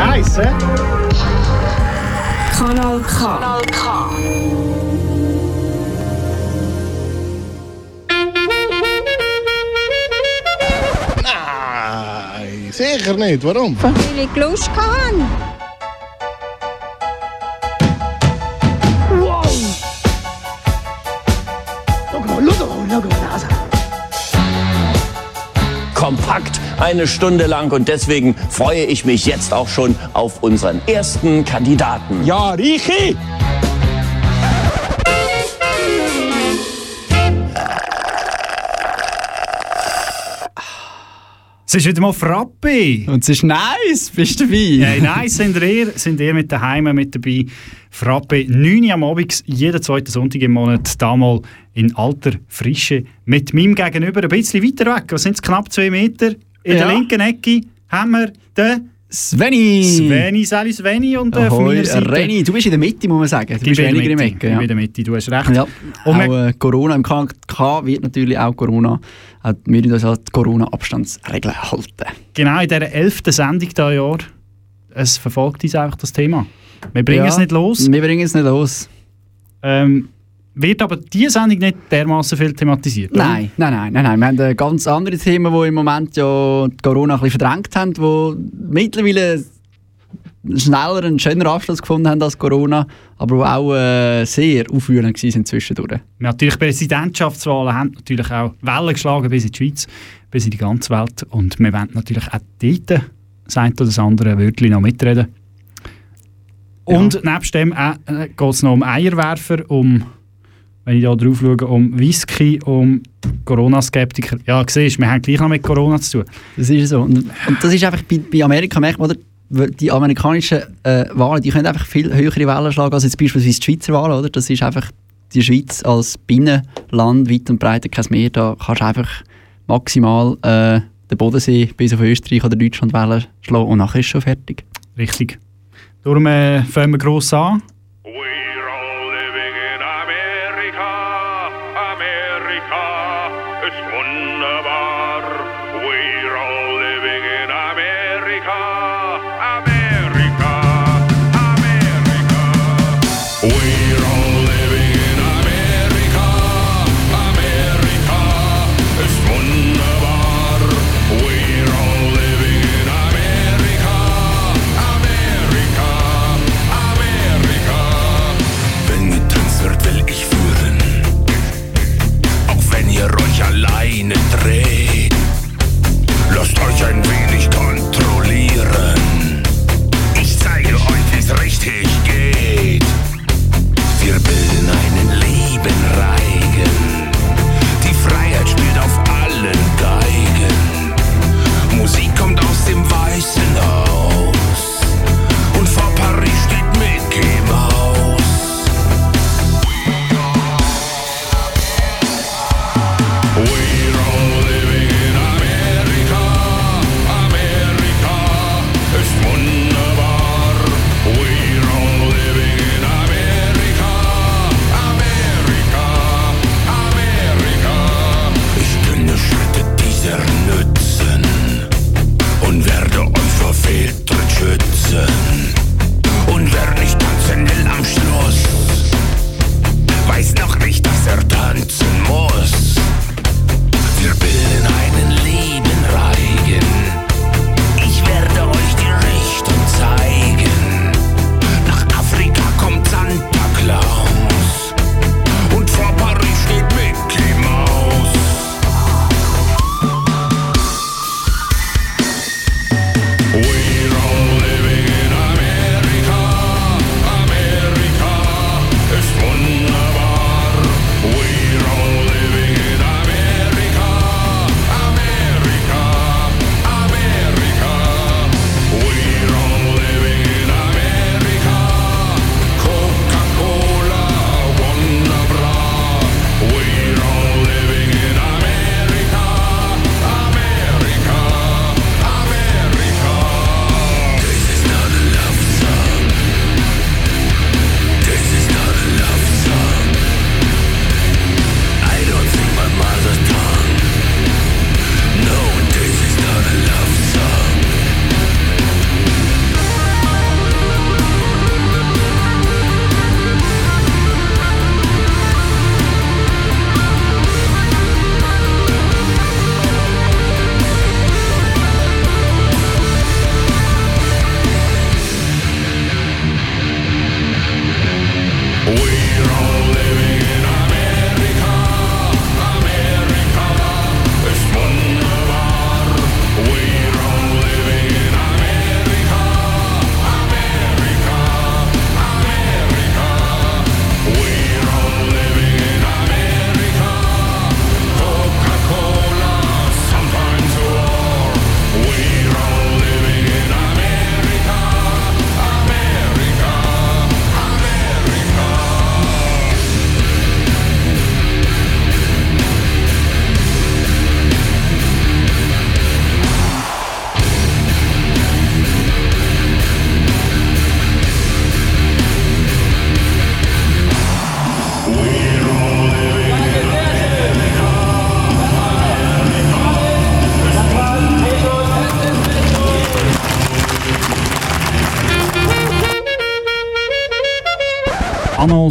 Nice, eh? Kanal K. Kanal K. Nein, sicher nicht. Warum? Weil ich Lust kompakt eine Stunde lang und deswegen freue ich mich jetzt auch schon auf unseren ersten Kandidaten. Ja, Richi! Es ist wieder mal Frappe. Und es ist nice, bist du dabei? Hey, nice sind ihr, sind ihr mit daheim mit dabei. Frappe 9 Uhr am Abend, jeden zweiten Sonntag im Monat, damals in alter Frische. Mit meinem Gegenüber ein bisschen weiter weg, was sind es, knapp zwei Meter. In Ja. der linken Ecke haben wir den Sveni! Sveni, Sally Sveni und äh, von meiner Seite... Reni, du bist in der Mitte, muss man sagen. Du Ich bist bin in der weniger im Ecke. Ich Ja. bin in der Mitte, du hast recht. Ja. Und auch äh, Corona im KK wird natürlich auch Corona. Wir uns an die Corona-Abstandsregeln halten. Genau in dieser elften Sendung dieses Jahr, es verfolgt uns einfach das Thema. Wir bringen Ja, es nicht los. Wir bringen es nicht los. Ähm, wird aber diese Sendung nicht dermaßen viel thematisiert? oder? Nein, nein, nein, nein, nein. Wir haben ganz andere Themen, die im Moment ja die Corona ein bisschen verdrängt haben, die mittlerweile schneller einen schöneren Abschluss gefunden haben als Corona, aber auch äh, sehr aufwühlend waren zwischendurch. Natürlich, Präsidentschaftswahlen haben natürlich auch Wellen geschlagen bis in die Schweiz, bis in die ganze Welt. Und wir wollen natürlich auch dort das eine oder das andere Wörtchen noch mitreden. Und nebst dem äh, geht es noch um Eierwerfer, um, wenn ich da drauf schaue, um Whisky, um Corona-Skeptiker. Ja, siehst wir haben gleich noch mit Corona zu tun. Das ist so. Und, und das ist einfach bei, bei Amerika, merkt man, oder? Die amerikanischen äh, Wahlen, die können einfach viel höhere Wellen schlagen als jetzt beispielsweise die Schweizer Wahlen, oder? Das ist einfach die Schweiz als Binnenland, weit und breit kein Meer, da kannst du einfach maximal äh, den Bodensee bis auf Österreich oder Deutschland Wellen schlagen und nachher ist schon fertig. Richtig. Darum äh, fangen wir gross an.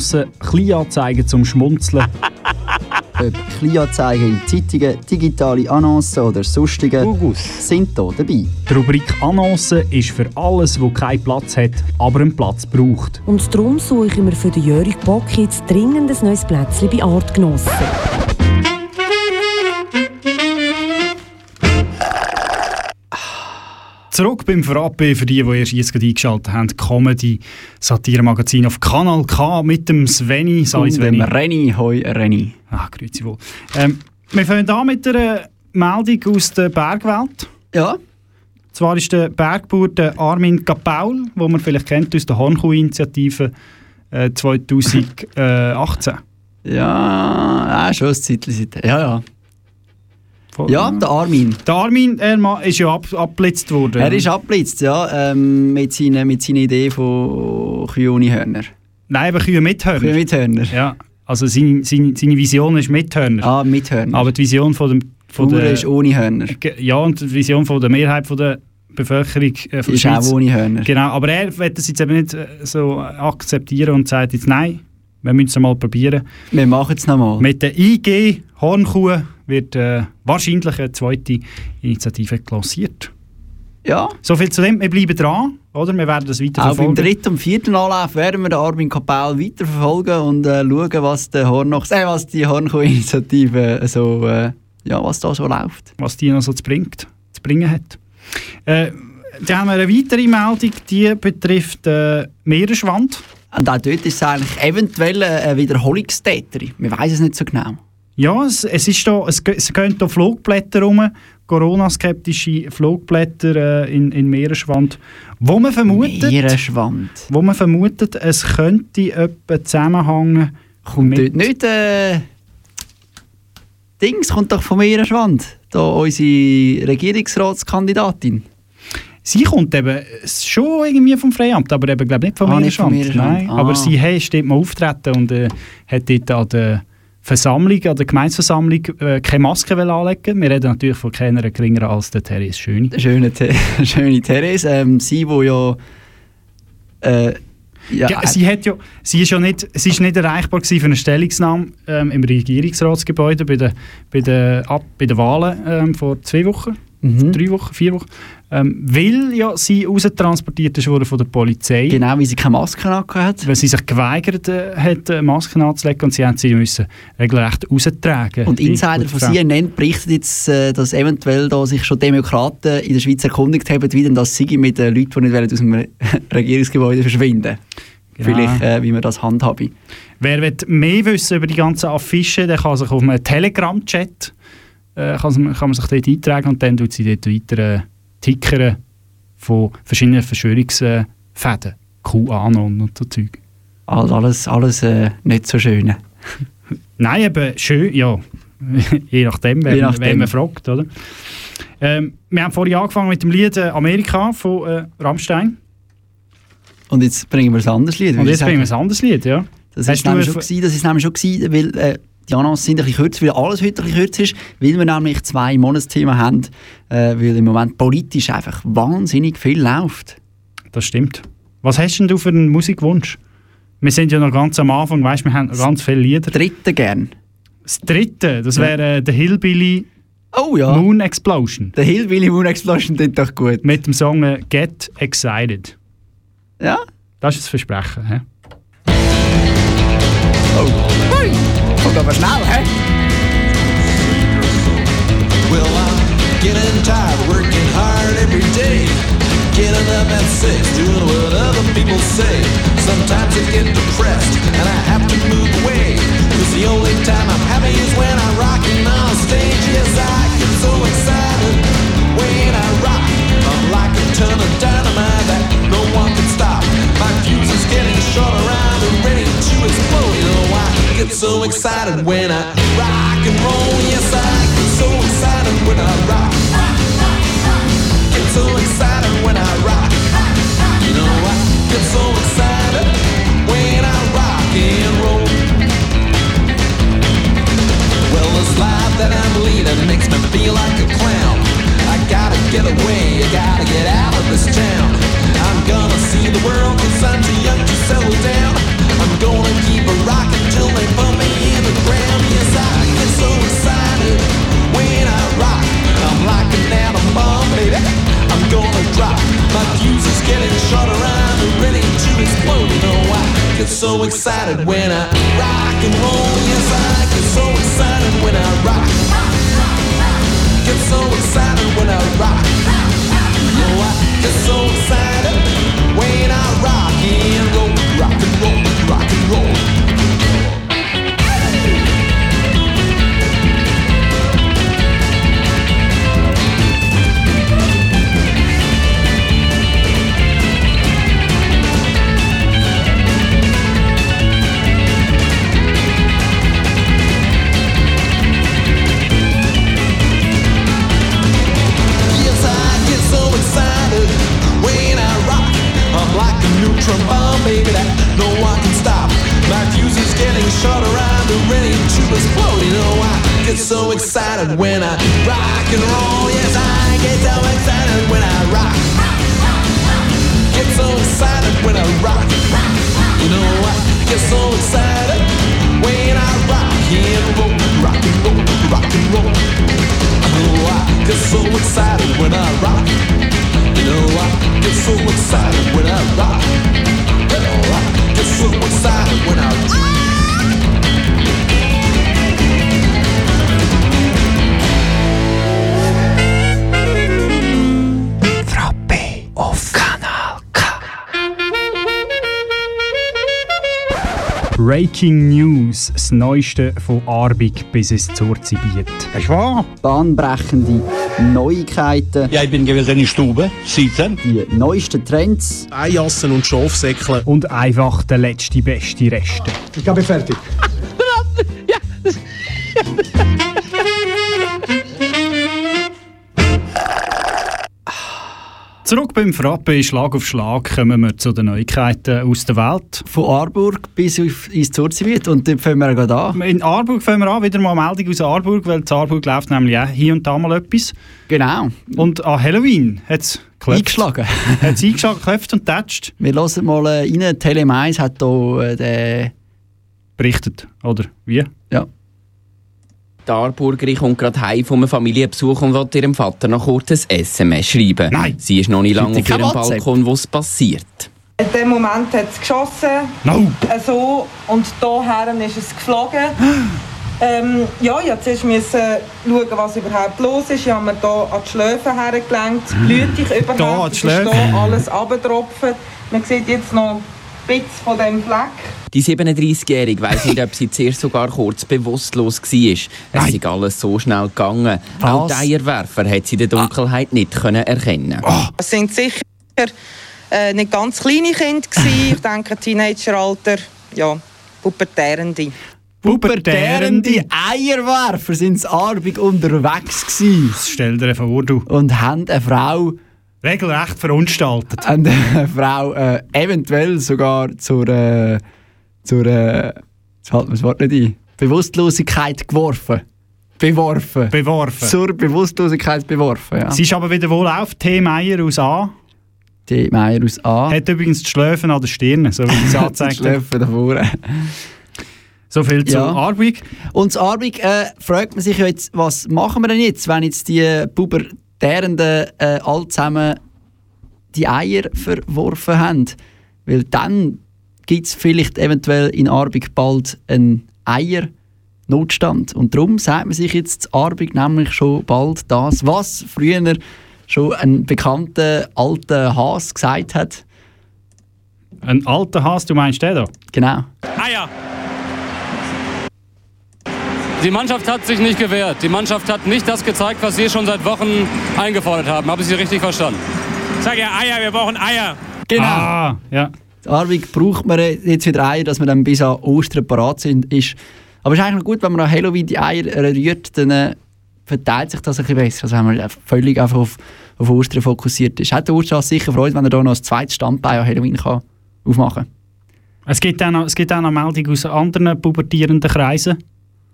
Annoncen, Kleinanzeigen zum Schmunzeln. Ob Kleinanzeigen in Zeitungen, digitale Annoncen oder sonstige sind hier dabei. Die Rubrik Annoncen ist für alles, wo keinen Platz hat, aber einen Platz braucht. Und darum suche ich mir für den Jörg Bock jetzt dringend ein neues Plätzchen bei Artgenossen. Zurück beim Frappe für die, die erst jetzt eingeschaltet haben. Comedy, Satire-Magazin auf Kanal K mit dem Sveni. Sali Und dem Sveni. Renny, hoi Renny. Ah, grüezi wohl. Ähm, wir fangen an mit einer Meldung aus der Bergwelt. Ja, Zwar ist der Bergbauer der Armin Kapaul, den man vielleicht kennt aus der Hornkuh-Initiative äh, 2018. ja, äh, schon ein Zeitchen. Ja, ja. Von- Ja, der Armin. Der Armin er ist ja ab, abgeblitzt worden. Er ist abgeblitzt, ja, ähm, mit, seiner, mit seiner Idee von Kühe ohne Hörner. Nein, aber Kühe mit Hörner. Kühe mit Hörner. Ja, also seine, seine, seine Vision ist mit Hörner. Ah, mit Hörner. Aber die Vision von dem... Von der, ist ohne Hörner. Ja, und die Vision von der Mehrheit von der Bevölkerung äh, von Ist der auch Schweiz. ohne Hörner. Genau, aber er wird das jetzt eben nicht äh, so akzeptieren und sagt jetzt nein, wir müssen es mal probieren. Wir machen es nochmal. Mit der IG Hornkuh wird äh, wahrscheinlich eine zweite Initiative lanciert. Ja, So viel zu dem, wir bleiben dran, oder? Wir werden das weiter auch beim verfolgen. dritten und vierten Anlauf werden wir den Armin Kapell weiterverfolgen und äh, schauen, was, der Hornochs, äh, was die Hornkuh-Initiative so, äh, ja, was da so läuft. was die noch so zu, bringt, zu bringen hat. Äh, dann haben wir eine weitere Meldung, die betrifft äh, Meeresschwand. Und auch dort ist es eigentlich eventuell eine Wiederholungstäterin. Wir weiß es nicht so genau. Ja, es, es, ist da, es, es gehen hier Flugblätter rum, Corona-skeptische Flugblätter äh, in, in Meeresschwand, wo man vermutet, Meeresschwand. wo man vermutet, es könnte etwa zusammenhängen Kommt mit- nicht äh, Dings, kommt doch von Meeresschwand. Da unsere Regierungsratskandidatin. Sie kommt eben schon irgendwie vom Freiamt, aber eben glaube nicht vom Ah, Meeresschwand. Nein, Ah. aber sie hey, dort mal auftreten und äh, hat dort an der Versammlung, an der Gemeinsversammlung äh, keine Maske anlegen. Wir reden natürlich von keiner geringeren als der Therese Schöni. Schöne, The schöne Therese. Ähm, sie, wo ja. Äh, ja, Ja, sie, hat ja, sie, ist ja nicht, sie ist nicht erreichbar für eine Stellungnahme ähm, im Regierungsratsgebäude bei den, bei den, ab, bei den Wahlen ähm, vor zwei Wochen, mhm. drei Wochen, vier Wochen, ähm, weil ja sie rausgetransportiert ist worden von der Polizei, Genau, wie sie keine Maske hat. weil sie sich geweigert äh, hat, äh, Masken anzulegen und sie haben sie müssen regelrecht raustragen. Und Insider von. CNN berichtet jetzt, äh, dass eventuell da sich schon Demokraten in der Schweiz erkundigt haben, wie denn das sei mit den Leuten, die nicht aus dem Re- Regierungsgebäude verschwinden Genau. Vielleicht, äh, wie man das handhabe. Wer will mehr wissen über die ganzen Affischen, der kann sich auf einem Telegram-Chat äh, kann, kann man sich dort eintragen und dann tut sie dort weiter äh, tickern von verschiedenen Verschwörungsfäden. QAnon und so Zeug. Alles, alles äh, nicht so schön. Nein, eben schön, ja. Je nachdem, wer, Je nachdem. wer man fragt, oder? Ähm, wir haben vorhin angefangen mit dem Lied äh, Amerika von äh, Rammstein. Und jetzt bringen wir ein anderes Lied. Und jetzt bringen wir ein anderes Lied, ja. Das du nämlich schon gewesen, das ist nämlich schon gewesen, weil äh, die Annons sind ein bisschen kürzer, weil alles heute ein bisschen kürzer ist, weil wir nämlich zwei Monatsthemen haben, äh, weil im Moment politisch einfach wahnsinnig viel läuft. Das stimmt. Was hast denn du für einen Musikwunsch? Wir sind ja noch ganz am Anfang, weißt wir haben noch ganz viele Lieder. Dritte gern. Das dritte, das Ja. wäre äh, der Hillbilly Oh ja, Moon Explosion der Hillbilly Moon Explosion tut doch gut. mit dem Song äh, Get Excited. Ja? Das ist das Versprechen. He? Hui, kommt schnell, hä? Well, I'm getting tired, working hard every day. Getting up at six, doing what other people say. Sometimes I get depressed and I have to move away. Cause the only time I'm happy is when I'm rocking on stage. Yes, I get so excited when I rock. I'm like a ton of dynamite that explode. You know, I get so excited when I rock and roll. Yes, I get so excited when I rock. Get so excited when I rock. You know, I get so excited when I rock and roll. Well, this life that I'm leading makes me feel like a clown. So excited when I Breaking News, das Neueste von Arbig bis ins Zurzibiet. Das ist wahr. Bahnbrechende Neuigkeiten, Ja, ich bin gewesen in der Stube, sitzen. die neuesten Trends, Eijassen und Schafsäckle. Und einfach der letzte beste Reste. Ich bin fertig. Zurück beim Frappe, Schlag auf Schlag, kommen wir zu den Neuigkeiten aus der Welt. von Aarburg bis ins Zurzibiet und dort fangen wir gerade an. In Aarburg fangen wir an, wieder mal eine Meldung aus Aarburg, weil in Aarburg läuft nämlich auch hier und da mal etwas. Genau, Und an Halloween hat es eingeschlagen. Hat es eingeschlagen, geklopft und tätscht. Wir hören mal äh, rein, Tele 1 hat hier äh. Berichtet, oder wie? Ja. Die Aarburgerin kommt gerade heim von einem Familienbesuch und will ihrem Vater noch kurz ein SMS schreiben. Nein. Sie ist noch nicht lange auf ihrem? Balkon, wo es passiert. In dem Moment hat es geschossen, No! so, und hierher ist es geflogen. Ähm, ja, ich musste zuerst schauen, was überhaupt los ist. Ich habe mir hier an die Schläfen hergelenkt, blutig Da an überhaupt, die es ist Schläfe? hier alles abgetropft. Man sieht jetzt noch bisschen von diesem Fleck. Die 37-Jährige weiss nicht, ob sie zuerst sogar kurz bewusstlos war. Es Nein. ist alles so schnell gegangen. Was? Auch die Eierwerfer hat sie in der Dunkelheit nicht können erkennen. Es sind sicher äh, nicht ganz kleine Kinder gewesen. Ich denke, Teenageralter, ja, Pubertärende. Pubertärende Eierwerfer sind in Aarburg unterwegs gewesen Stell dir vor, du. und haben eine Frau, Regelrecht verunstaltet. haben eine Frau äh, eventuell sogar zur, äh, zur äh, jetzt halten wir das Wort nicht ein, Bewusstlosigkeit geworfen. Beworfen. Beworfen. Zur Bewusstlosigkeit beworfen, ja. Sie ist aber wieder wohl auf. T. Meier aus A. Die Meier aus A. Hat übrigens die Schläfen an der Stirn, so wie es angezeigt hat. Schläfen da vorne. So viel zu Ja. Aarburg. Und in Aarburg äh, fragt man sich ja jetzt, was machen wir denn jetzt, wenn jetzt die pubertärenden äh, alle zusammen die Eier verworfen haben? Weil dann gibt es vielleicht eventuell in Aarburg bald einen Eiernotstand. Und darum sagt man sich jetzt in Aarburg nämlich schon bald das, was früher schon ein bekannter alter Has gesagt hat. Ein alter Hass, du meinst den da? Genau. Eier! Die Mannschaft hat sich nicht gewehrt. Die Mannschaft hat nicht das gezeigt, was wir schon seit Wochen eingefordert haben. Habe ich Sie richtig verstanden? Sag ja Eier, wir brauchen Eier. Genau. Ah, ja. Aarburg braucht man jetzt wieder Eier, dass man dann bis an Ostern parat sind, ist. Aber es ist eigentlich gut, wenn man an Halloween die Eier rührt, dann äh, verteilt sich das ein bisschen besser, als wenn man äh, völlig einfach auf, auf Ostern fokussiert ist. Hat der Ostern sicher Freude, wenn er da noch ein zweites Standbein an Halloween kann aufmachen Es gibt auch noch, es gibt auch noch Meldungen aus anderen pubertierenden Kreisen.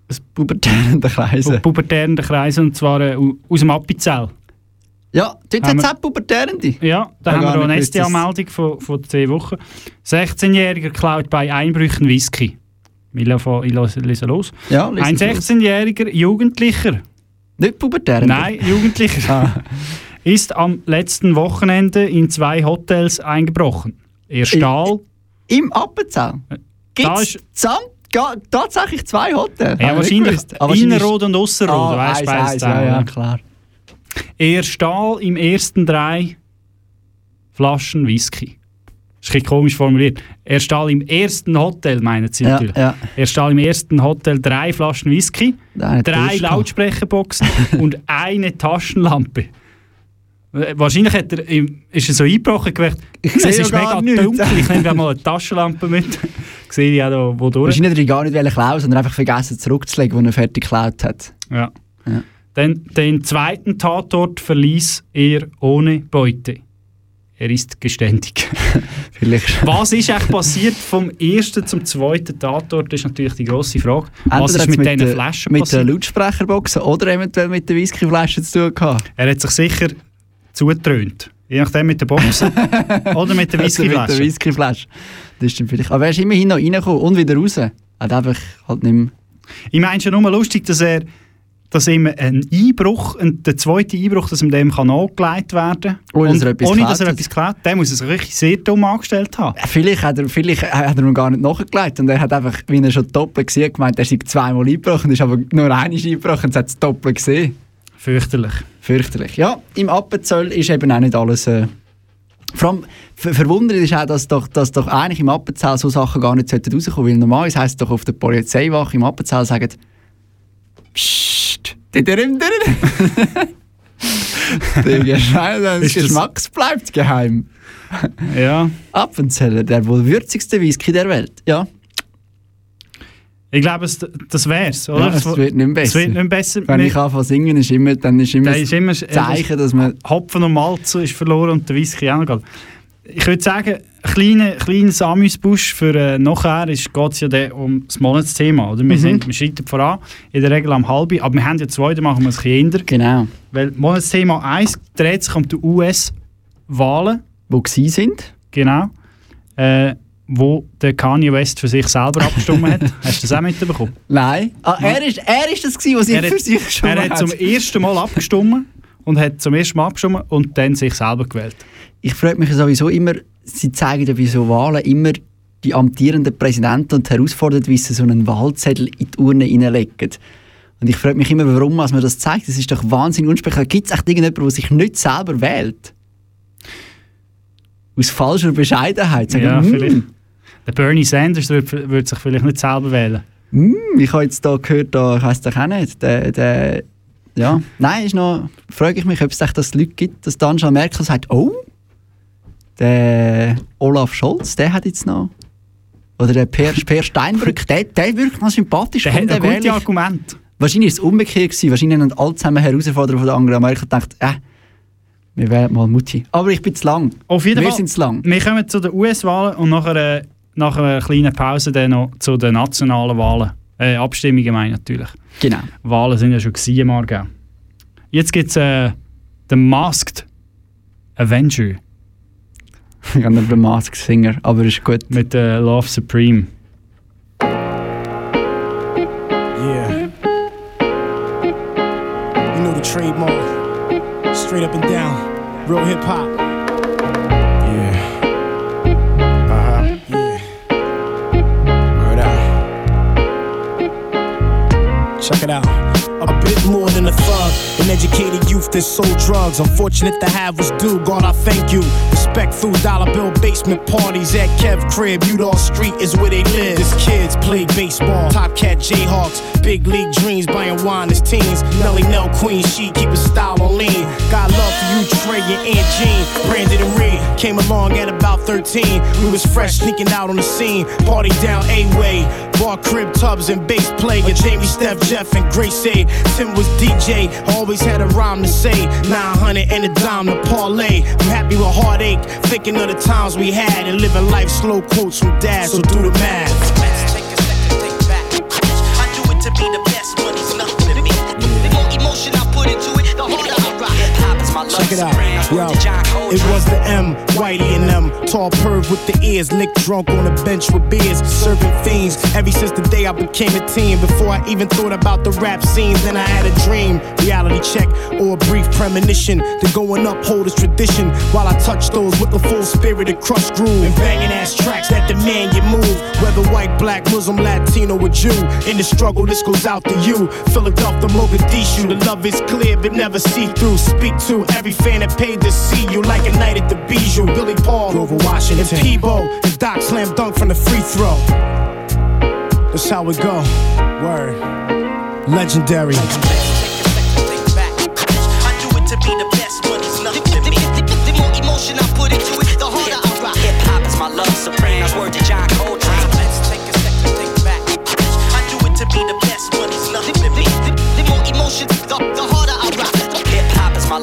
Aus pubertärenden Kreisen? Pubertärenden Kreisen, und zwar äh, au- aus dem Appenzell. Ja, dort hat es auch Pubertärende. Ja, da haben wir auch eine STA-Meldung von, von 10 Wochen. 16-Jähriger klaut bei Einbrüchen Whisky. Ich lese los. Ja, lese Ein los. 16-jähriger Jugendlicher, Nicht Pubertärende? nein, Jugendlicher, Ah. ist am letzten Wochenende in zwei Hotels eingebrochen. Er stahl, Im Appenzell? Gibt Da es tatsächlich zwei Hotels? Ja, nicht wahrscheinlich wahrscheinlich- Innerrot und Ausserrot, Ah, weißt eins, ja, ja, klar. Er stahl im ersten drei Flaschen Whisky. Das ist ein bisschen komisch formuliert. Er stahl im ersten Hotel, meinen sie Ja, natürlich. ja. Er stahl im ersten Hotel drei Flaschen Whisky, drei. Lautsprecherboxen und eine Taschenlampe. Wahrscheinlich hat er, ist er so eingebrochen gewesen. Ich es sehe ist ja gar mega nichts. dunkel, ich nehme mal eine Taschenlampe mit. Sehe ich auch da, wo durch. Wahrscheinlich hat er gar nicht klauen, sondern einfach vergessen zurückzulegen, als er fertig geklaut hat. Ja. Ja. Den, den zweiten Tatort verließ er ohne Beute. Er ist geständig. Was ist eigentlich passiert vom ersten zum zweiten Tatort, ist natürlich die grosse Frage. Was Entweder ist mit hat's diesen Flaschen Mit passiert? den Lautsprecherboxen oder eventuell mit den Whiskyflaschen zu tun gehabt. Er hat sich sicher zugetrönt. Je nachdem mit der Boxen oder mit der Also mit der Whiskyflasche. Whiskyflasche. Das stimmt vielleicht. Aber er ist immerhin noch reingekommen und wieder raus. Er hat einfach halt nicht mehr... Ich meine schon nur lustig, dass er dass ihm ein Einbruch, ein, der zweite Einbruch, dass ihm dem kann angelegt werden Ohne, dass er etwas ohne dass er hat. etwas geklaut hat. Der muss es wirklich sehr dumm angestellt haben. Vielleicht hat er, vielleicht hat er noch gar nicht nachgelegt und er hat einfach, wie er schon doppelt gesehen gemeint, er sei zweimal eingebrochen, ist aber nur einmal eingebrochen und hat es doppelt gesehen. Fürchterlich. Fürchterlich. Ja, im Appenzell ist eben auch nicht alles... Äh, vor allem ver verwundert ist auch, dass doch, dass doch eigentlich im Appenzell so Sachen gar nicht sollten rauskommen weil normalerweise heisst es doch auf der Polizeiwache im Appenzell sagen Psst, didirim, didirim. Der Geschmack das- Geschmacks bleibt geheim. Ja. Appenzeller, der wohl würzigste Whisky der Welt. Ja, Ich glaube, es- das wär's, oder? ja es wird nicht besser. Es wird nicht besser. Wenn ich anfange zu singen, ist immer, dann ist immer Da ist immer das Zeichen, dass man... Hopfen und Malz ist verloren und der Whisky auch noch. geht. Ich würde sagen, ein kleiner, kleines Amüsbusch für äh, nachher geht es ja dann um das Monatsthema. Oder? Wir, Mhm. sind, wir schreiten voran, in der Regel am halben, aber wir haben ja zwei, da machen wir es ein bisschen eher. Genau. Weil Monatsthema 1 dreht sich um die US-Wahlen. Wo sie sind. Genau. Äh, wo der Kanye West für sich selber abgestimmt hat. Hast du das auch mitbekommen? Nein. Ah, er, ist, er ist das gewesen, was ich er für hat, sich schon er hat zum ersten Mal abgestimmt und hat zum ersten Mal abgestimmt und dann sich selber gewählt. Ich frage mich sowieso immer, sie zeigen ja bei so Wahlen immer die amtierenden Präsidenten und herausfordern, wie sie so einen Wahlzettel in die Urne reinlegen. Und ich frage mich immer, warum man das zeigt. Das ist doch wahnsinnig unspektakulär. Gibt es echt irgendjemanden, der sich nicht selber wählt? Aus falscher Bescheidenheit. Sagen, Ja, «Hm, vielleicht. Der Bernie Sanders wird, wird sich vielleicht nicht selber wählen. hm, ich habe jetzt da gehört, da, ich weiß doch auch nicht, der, der, ja, nein, ist noch, frage ich mich, ob es echt das Leute gibt, dass Angela Merkel sagt, oh, der Olaf Scholz, der hat jetzt noch, oder der Per, per Steinbrück, der, der wirkt noch sympathisch. Der hat ein gutes. Argument. Wahrscheinlich ist es umgekehrt gewesen, wahrscheinlich haben alle zusammen Herausforderer von der Angela Merkel gedacht, äh, wir wählen mal Mutti. Aber ich bin zu lang. Auf jeden wir Fall. sind zu lang. Wir kommen zu den US-Wahlen und nachher, äh, nach einer kleinen Pause dann noch zu den nationalen Wahlen. Äh, Abstimmungen meine ich natürlich. Genau. Wahlen sind ja schon gewesen im Aargau. Jetzt gibt es äh, den Masked Avenger Ich habe nicht den Mask Singer, aber ist gut. mit äh, Love Supreme. Yeah. You know the trademark. Straight up and down. Real hip hop. Check it out. A bit more than a thug, an educated youth that sold drugs. Unfortunate to have was due. God, I thank you. Respect through dollar bill basement parties at Kev Crib. Udall Street is where they live. His kids play baseball. Cat Jayhawks. Big league dreams, buying wine as teens. Nelly Nell Queen, she keep his style on lean. Got love for you, Trey, and Aunt Jean. Brandon and Reed came along at about 13. We was fresh, sneaking out on the scene. Party down A-Way. Bar crib tubs and bass play. A Jamie, Steph, Jeff, and Grace A. Tim was DJ, always had a rhyme to say. 900 and a dime to parlay. I'm happy with heartache, thinking of the times we had and living life slow quotes from dad. So do the math. Check it out. Yo, it was the M, Whitey and them. Tall perv with the ears, licked drunk on a bench with beers, serving fiends. Ever since the day I became a teen, before I even thought about the rap scenes, then I had a dream. Reality check or a brief premonition. The going up hold is tradition. While I touch those with the full spirit of crush groove. And banging ass tracks that demand you move. Whether white, black, Muslim, Latino, or Jew. In the struggle, this goes out to you. Philadelphia, Mogadishu. The love is clear, but never see through. Speak to every fan that paid to see you like a night at the Bijou. Billy Paul, Grover Washington, and Peebo. And Doc slam dunk from the free throw. That's how it go. Word. Legendary. I do it to be the best, but it's nothing to me. The more emotion I put into it, the harder I rock. Hip hop is my love supreme. That's word to John Coltrane. Let's take a second, think back. I do it to be the best, but it's nothing. The more emotion, the, the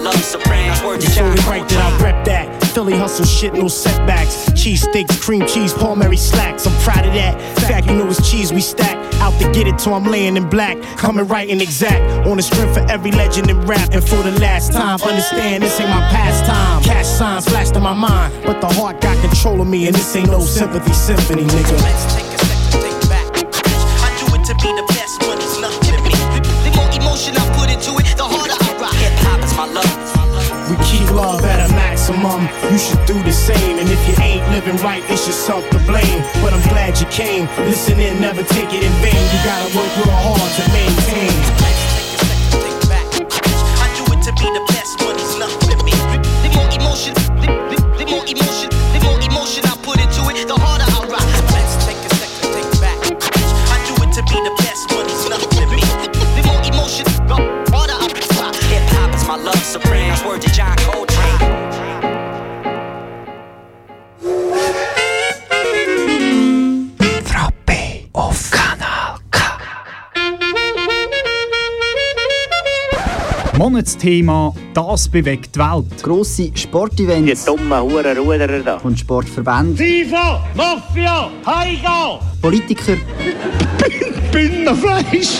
love supreme. That's word to It's only right that I rep that. Philly hustle shit, no setbacks. Cheese steaks, cream cheese, Paul Mary slacks. I'm proud of that. Fact, you know it's cheese we stack. Out to get it till I'm laying in black. Coming right and exact. On the strength for every legend in rap. And for the last time, understand this ain't my pastime. Cash signs flashed in my mind. But the heart got control of me. And this ain't no sympathy symphony, nigga. Let's take a second, think back. I do it to be the best, but it's nothing to me. The more emotion I put into it, the harder maximum. You should do the same. And if you ain't living right, it's yourself to blame. But I'm glad you came. Listen in, never take it in vain. You gotta work real hard to maintain. Monatsthema «Das bewegt die Welt». Grosse Sportevents. Die dummen Hurenruderer da. Und Sportverbände. FIFA, Mafia, Heiga! Politiker. Binnenfleisch!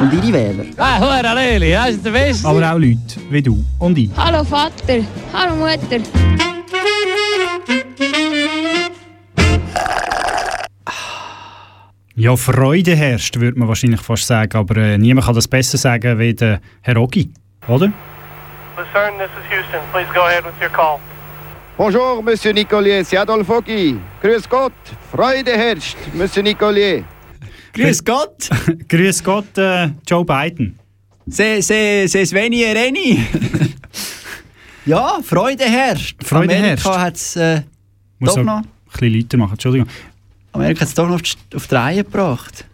Und ihre Wähler. Ah, Hure Leli, das ist der Beste. Aber auch Leute wie du und ich. Hallo Vater, hallo Mutter. Ja, Freude herrscht, würde man wahrscheinlich fast sagen. Aber äh, niemand kann das besser sagen wie der Herr Ogi, oder? Lucerne, this is Houston. Please go ahead with your call. Bonjour, Monsieur Nicolier, c'est Adolphe Ogi. Grüß Gott, Freude herrscht, Monsieur Nicolier. Grüß Gott! Grüß Gott, äh, Joe Biden. Se Sveni Reni. ja, Freude herrscht. Freude Amerika hat es äh, Muss doch noch ein bisschen lauter machen, Entschuldigung. Amerika hat es doch noch auf die- auf die Reihe gebracht.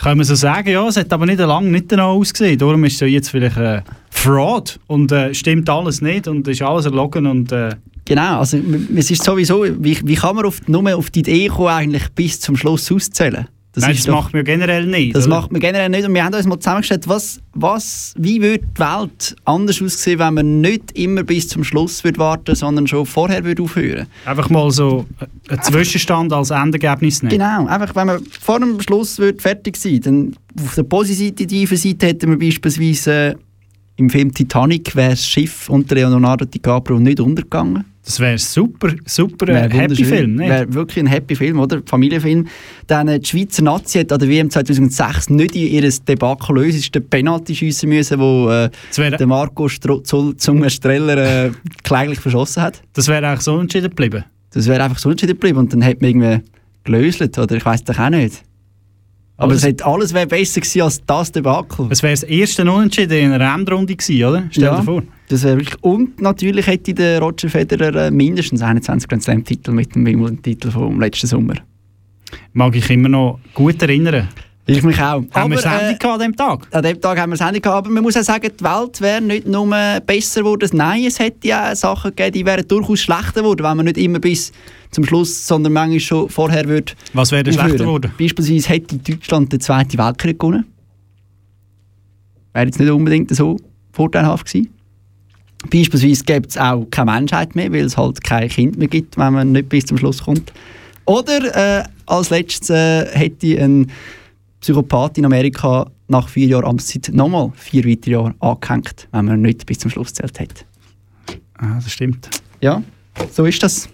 Kann man so sagen, ja. Es hat aber nicht lange nicht danach ausgesehen. Darum ist es jetzt vielleicht äh, Fraud und äh, stimmt alles nicht und ist alles erlogen und äh, Genau, also es ist sowieso, wie, wie kann man auf, nur auf die Idee kommen, eigentlich bis zum Schluss auszuzählen? Nein, ist das doch- macht man generell nicht. Das oder? macht man generell nicht. Und wir haben uns mal zusammengestellt, was, was, wie würde die Welt anders aussehen, wenn man nicht immer bis zum Schluss würde warten sondern schon vorher würde aufhören Einfach mal so einen Zwischenstand als Endergebnis nehmen. Genau, einfach wenn man vor dem Schluss würde fertig sein dann auf der positiven Seite hätten wir beispielsweise äh, im Film Titanic wäre das Schiff unter Leonardo DiCaprio nicht untergegangen. Das wäre super, super äh, Wäre Happy. Film. Nicht? Wäre wirklich ein Happy Film, oder? Familienfilm. Dann äh, die Schweizer Nazi hat an der WM 2006 nicht in ihr Debakel lösen, ist der Penalty schiessen müssen, wo äh, der Marco Zungenstreller äh, kläglich verschossen hat. Das wäre eigentlich so entschieden geblieben. Das wäre einfach so entschieden geblieben und dann hätte man irgendwie gelöst, oder ich weiß doch auch nicht. Aber es hätte alles wäre besser gewesen als das Debakel. Es wäre das erste Unentschieden in einer Endrunde gewesen, oder? Stell dir vor. Das wäre wirklich. Und natürlich hätte der Roger Federer äh, mindestens 21 Grand Slam Titel mit dem Wimbledon-Titel vom letzten Sommer. Mag ich immer noch gut erinnern. Ich mich auch. Haben wir Sendung äh, gehabt an dem Tag? An dem Tag haben wir Sendung gehabt, aber man muss auch sagen, die Welt wäre nicht nur besser geworden. Nein, es hätte ja auch Sachen gegeben, die wären durchaus schlechter geworden, wenn man nicht immer bis zum Schluss, sondern manchmal schon vorher würde. Was wäre denn schlechter geworden? Beispielsweise hätte Deutschland den Zweiten Weltkrieg gewonnen. Wäre jetzt nicht unbedingt so vorteilhaft gewesen. Beispielsweise gibt es auch keine Menschheit mehr, weil es halt kein Kind mehr gibt, wenn man nicht bis zum Schluss kommt. Oder äh, als letztes äh, hätte ein Psychopath in Amerika nach vier Jahren Amtszeit nochmal vier weitere Jahre angehängt, wenn man nicht bis zum Schluss zählt hätte. Ah, das stimmt. Ja, so ist das.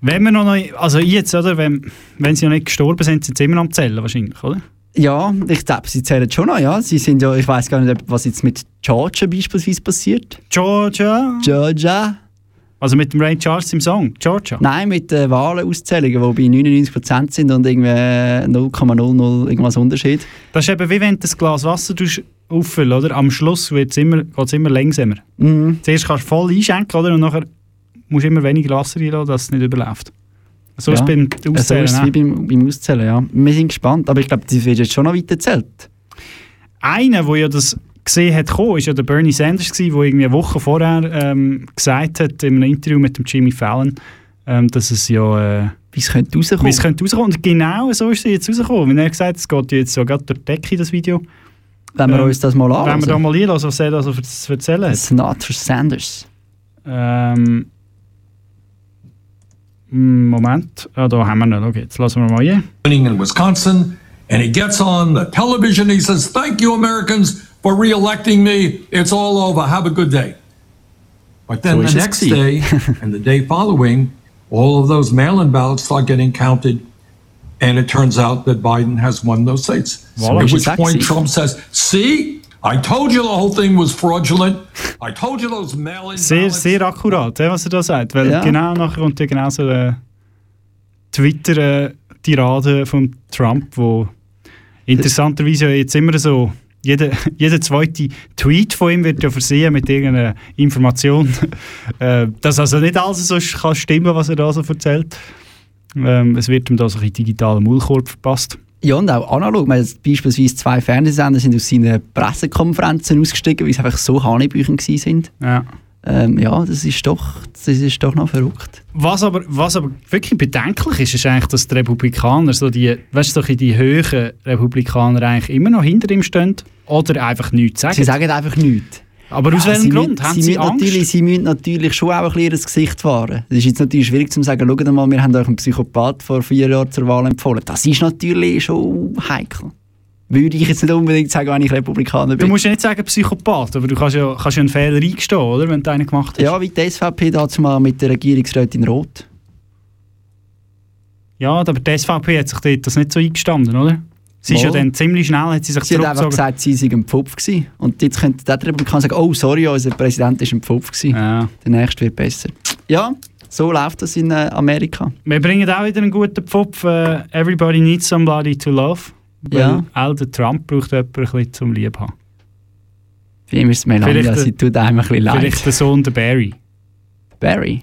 Wenn wir noch, also jetzt, oder? Wenn, wenn sie noch nicht gestorben sind, sind sie immer noch am Zellen wahrscheinlich, oder? Ja, ich glaube, sie zählen schon noch, ja. Sie sind ja, ich weiß gar nicht, was jetzt mit Georgia beispielsweise passiert. Georgia? Georgia? Also mit dem Ray Charles im Song, Georgia? Nein, mit den Wahlenauszählungen, die bei 99% sind und irgendwie 0,00 irgendwas Unterschied. Das ist eben wie wenn du ein Glas Wasser tust auffüllen, oder? Am Schluss immer, geht es immer langsamer. Mhm. Zuerst kannst du voll einschenken, oder? Und nachher musst du immer weniger Wasser reinlassen, dass es nicht überläuft. So ist es beim So Auszählen. ist es auch. wie beim, beim Auszählen, ja. Wir sind gespannt, aber ich glaube, das wird jetzt schon noch weiter zählt. Einer, der ja das gesehen hat, kommen, ist ja der Bernie Sanders, der irgendwie eine Woche vorher ähm, gesagt hat, in einem Interview mit dem Jimmy Fallon, ähm, dass es ja... Äh, wie es könnte rauskommen. Wie es könnte rauskommen. Und genau so ist es jetzt rausgekommen. Wenn er gesagt hat, es geht jetzt so gerade durch die Decke, das Video. Wenn wir uns das mal Wenn wir da mal einlassen, was er da so zu erzählen hat. Senator Sanders. Ähm, Moment, ah, da haben wir ihn. Okay, jetzt lassen wir mal winning in Wisconsin, and he gets on the television. He says, "Thank you, Americans, for re-electing me. It's all over. Have a good day." But then So the next Steve. day and the day following, all of those mail-in ballots start getting counted, and it turns out that Biden has won those states. Voilà. At which Exactly. point Trump says, "See, I told you the whole thing was fraudulent. I told you those mail-in Sehr, sehr akkurat, ja, was er da sagt. Weil Ja. genau nachher kommt ja genau so eine Twitter-Tirade von Trump, wo interessanterweise jetzt immer so jeder, jeder zweite Tweet von ihm wird ja versehen mit irgendeiner Information, äh, dass also nicht alles so kann stimmen, was er da so erzählt. Ähm, es wird ihm da so ein digitaler Maulkorb verpasst. Ja, und auch analog. Haben beispielsweise zwei Fernsehsender sind aus seinen Pressekonferenzen ausgestiegen, weil sie einfach so Hanebüchen sind. Ja. Ähm, ja, das ist, doch, das ist doch noch verrückt. Was aber, was aber wirklich bedenklich ist, ist eigentlich, dass die Republikaner, so die, weißt du, so die höheren Republikaner eigentlich immer noch hinter ihm stehen oder einfach nichts sagen. Sie sagen einfach nichts. Aber aus Ja, welchem sie Grund? müssen- Haben sie, sie müssen Angst? Natürlich, sie müssen natürlich schon auch ein bisschen das Gesicht wahren. Das ist jetzt natürlich schwierig zu sagen, schaut mal, wir haben euch einen Psychopath vor vier Jahren zur Wahl empfohlen. Das ist natürlich schon heikel. Würde ich jetzt nicht unbedingt sagen, wenn ich Republikaner Du bin. musst ja nicht sagen Psychopath, aber du kannst ja, kannst ja einen Fehler eingestehen, oder? Wenn du einen gemacht hast. Ja, wie die SVP dazu mal mit der Regierungsrätin Roth. Ja, aber die SVP hat sich das nicht so eingestanden, oder? Sie ist ja dann ziemlich schnell, hat sie sich Sie hat einfach gesagt, sie sei ein Pfupf gewesen. Und jetzt könnte der Republikaner sagen, oh sorry, unser Präsident ist ein Pfupf gewesen. Der nächste wird besser. Ja, so läuft das in äh, Amerika. Wir bringen auch wieder einen guten Pfupf. Äh, Everybody needs somebody to love. Weil Ja. auch der Trump braucht jemanden ein bisschen zum Lieb haben. Wie immer es Melania, sie tut einem ein bisschen leid. Vielleicht der Sohn der Barry. Barry.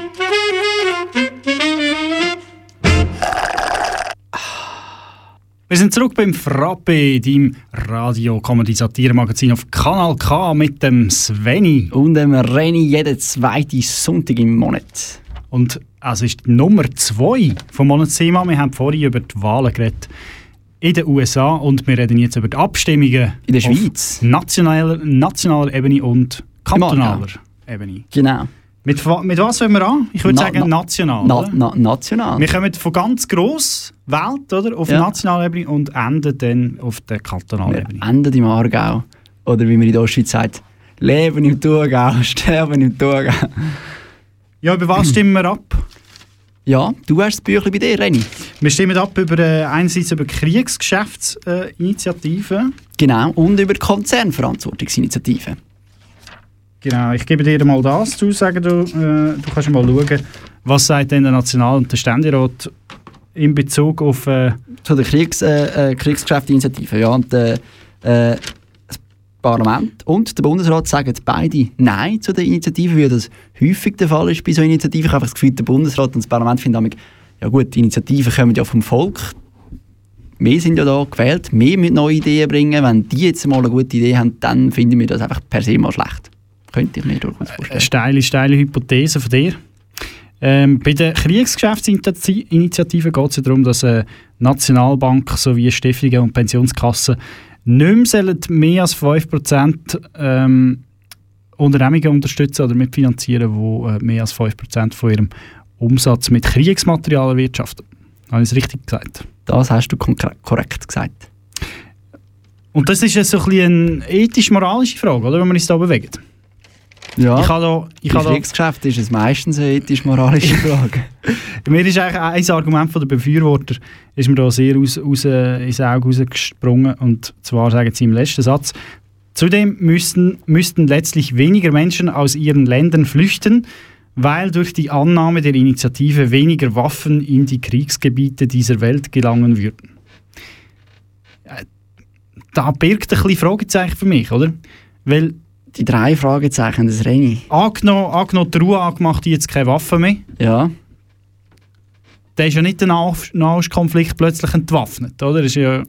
Wir sind zurück beim Frappe, deinem Radio-Comedy-Satire-Magazin auf Kanal K mit dem Sveni. Und dem Reni jeden zweiten Sonntag im Monat. Und also ist die Nummer 2 vom Monatsthema. Wir haben vorhin über die Wahlen geredet in den USA und wir reden jetzt über die Abstimmungen in der Schweiz. Nationaler, nationaler Ebene und kantonaler Ebene. Genau. Mit, mit was fangen wir an? Ich würde Na- sagen na- national. Na, na, national. Wir kommen von ganz gross Welt oder, auf Ja. nationaler Ebene und enden dann auf der kantonalen Ebene. enden im Aargau. Oder wie man in der Ostschweiz sagt, Leben im Thurgau, sterben im Thurgau. Ja, über was stimmen wir ab? Ja, du hast das Büchlein bei dir, Reni. Wir stimmen ab über äh, einerseits über Kriegsgeschäftsinitiativen. Genau, und über die Konzernverantwortungsinitiative. Genau, ich gebe dir mal das zu, sagen du, äh, du kannst mal schauen, was sagt denn der National- und der Ständerat in Bezug auf... Äh, Zu der Kriegs, äh, äh, Kriegsgeschäftsinitiative. Ja, und, äh, äh, das Parlament und der Bundesrat sagen beide Nein zu der Initiative, wie das häufig der Fall ist bei so Initiativen. Ich habe das Gefühl, der Bundesrat und das Parlament finden ja gut, die Initiativen kommen ja vom Volk. Wir sind ja da gewählt, wir müssen neue Ideen bringen. Wenn die jetzt mal eine gute Idee haben, dann finden wir das einfach per se mal schlecht. Könnte ich mir durchaus vorstellen. eine steile, steile Hypothese von dir. Ähm, bei der Kriegsgeschäftsinitiative geht es ja darum, dass eine Nationalbank sowie Stiftungen und Pensionskassen nicht mehr, mehr als 5% ähm, Unternehmungen unterstützen oder mitfinanzieren, die äh, mehr als 5% von ihrem Umsatz mit Kriegsmaterial erwirtschaften. Habe ich es richtig gesagt? Das hast du korrekt gesagt. Und das ist ja so ein bisschen eine ethisch-moralische Frage, oder, wenn wir uns da bewegen. Ja, Ich habe da, ich habe Kriegsgeschäft ist es meistens eine ethisch-moralische Frage. Mir ist eigentlich ein Argument von der Befürworter ist mir da sehr aus, aus, äh, ins Auge rausgesprungen und zwar sagen sie im letzten Satz Zudem müssten, müssten letztlich weniger Menschen aus ihren Ländern flüchten, weil durch die Annahme der Initiative weniger Waffen in die Kriegsgebiete dieser Welt gelangen würden. Äh, Da birgt ein bisschen Fragezeichen für mich, oder? Weil Die drei Fragezeichen des Reni. angenommen, angenommen die Ruag macht jetzt keine Waffen mehr, Ja. dann ist ja nicht der Nah- Nahostkonflikt plötzlich entwaffnet, oder? Ist ja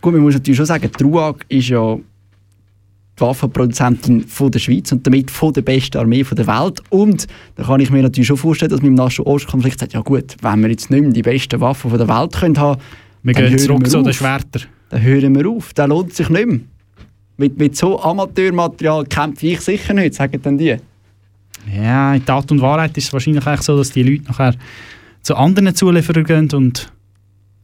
Gut, man muss natürlich schon sagen, die RUAG ist ja die Waffenproduzentin von der Schweiz und damit von der besten Armee von der Welt. Und da kann ich mir natürlich schon vorstellen, dass man im Nahost-Konflikt sagt, ja gut, wenn wir jetzt nicht mehr die besten Waffen von der Welt können haben, Wir dann gehen hören zurück wir zu den auf. Schwertern. Dann hören wir auf, dann lohnt sich nicht mehr. Mit, mit so Amateurmaterial kämpfe ich sicher nicht, sagen dann die. Ja, in Tat und Wahrheit ist es wahrscheinlich eigentlich so, dass die Leute nachher zu anderen Zulieferern gehen und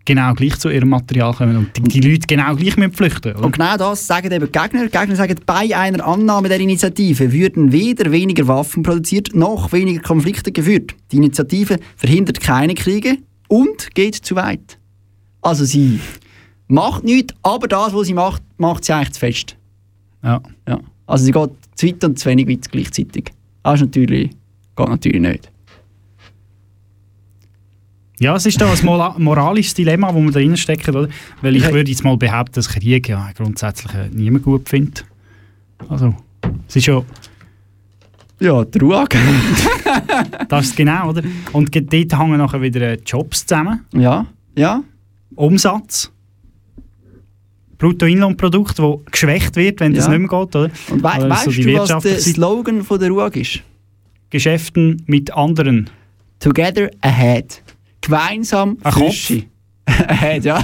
genau gleich zu ihrem Material kommen und die, die Leute genau gleich müssen flüchten. Oder? Und genau das sagen eben die Gegner. Die Gegner sagen, bei einer Annahme der Initiative würden weder weniger Waffen produziert, noch weniger Konflikte geführt. Die Initiative verhindert keine Kriege und geht zu weit. Also sie macht nichts, aber das, was sie macht, macht sie eigentlich zu fest. Ja. Ja. Also sie geht Zu weit und zu wenig weit gleichzeitig. Das ist natürlich, geht natürlich nicht. Ja, es ist da ein moralisches Dilemma, das wir da reinstecken, oder? Weil ich würde jetzt mal behaupten, dass Krieg ja grundsätzlich äh, niemand gut findet. Also, es ist ja... Ja, die Ruhe Das ist genau, oder? Und dort hängen nachher wieder äh, Jobs zusammen. Ja, ja. Umsatz. Bruttoinlandprodukt, das geschwächt wird, wenn das Ja. nicht mehr geht, oder? Und we Also weißt die du, was der Slogan von der RUAG ist? Geschäften mit anderen. Together ahead. Gemeinsam Ein Kopf? Frische. ahead, ja.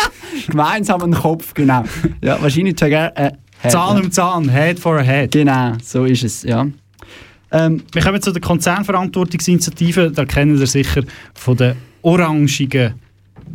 Gemeinsam ein Kopf, genau. Ja, wahrscheinlich together ahead. Zahn ja. um Zahn, Head for Head. Genau, so ist es, ja. Ähm, Wir kommen zu der Konzernverantwortungsinitiative. Da kennen Sie sicher von der orangigen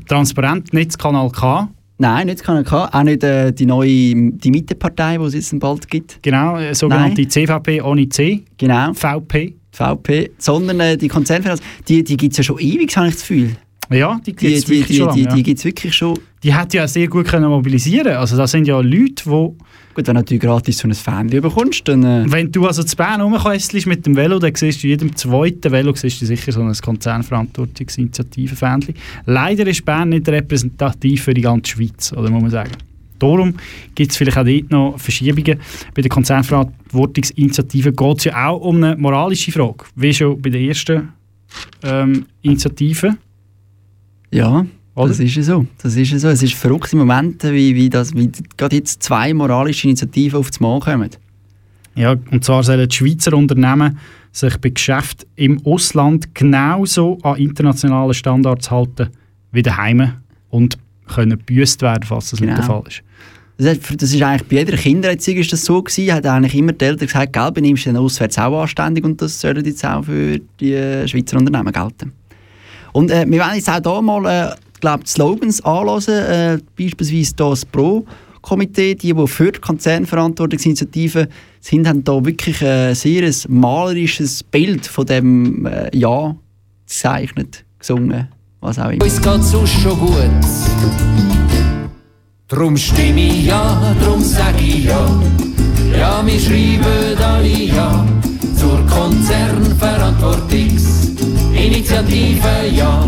Transparent-Netzkanal K. Nein, nicht kann K. Auch nicht äh, die neue die Mittepartei, die es jetzt bald gibt. Genau, äh, sogenannte CVP ohne C. Genau. VP. VP. Sondern äh, die Konzernfinanz, die, die gibt es ja schon ewig, habe ich das Gefühl. Ja, die gibt's die, wirklich die, schon lange, die, ja. die gibt es wirklich schon. Die hat ja sehr gut können mobilisieren Also das sind ja Leute, die... Gut, wenn du natürlich gratis so ein Fähnchen bekommst, dann... Äh, Wenn du also zu Bern rumkästelst mit dem Velo, dann siehst du in jedem zweiten Velo siehst du sicher so ein Konzernverantwortungsinitiative-Fähnchen. Leider ist Bern nicht repräsentativ für die ganze Schweiz, oder muss man sagen. Darum gibt es vielleicht auch dort noch Verschiebungen. Bei der Konzernverantwortungsinitiative geht es ja auch um eine moralische Frage, wie schon bei der ersten ähm, Initiative. Ja, Oder? das ist ja so. Das ist ja so. Es ist verrückte Momente, wie, wie, das, wie gerade jetzt zwei moralische Initiativen auf das Mal kommen. Ja, und zwar sollen die Schweizer Unternehmen sich bei Geschäften im Ausland genauso an internationale Standards halten wie daheim und können gebüßt werden, falls das nicht der Genau. Fall ist. Das ist, eigentlich bei jeder Kindererziehung ist das so gewesen. Hat eigentlich immer die Eltern gesagt, gell, benimmst du dann auswärts auch anständig und das soll jetzt auch für die Schweizer Unternehmen gelten. Und äh, wir werden jetzt auch hier mal, äh, glaub, die Slogans anhören, äh, beispielsweise das Pro-Komitee, die, die für die Konzernverantwortungsinitiative sind, haben da wirklich äh, sehr ein malerisches Bild von dem äh, Ja gezeichnet, gesungen, was auch immer. Uns geht's sonst schon gut. Drum stimme ich ja, drum sag ich ja. Ja, wir schreiben alle ja zur Konzernverantwortungsinitiative ja.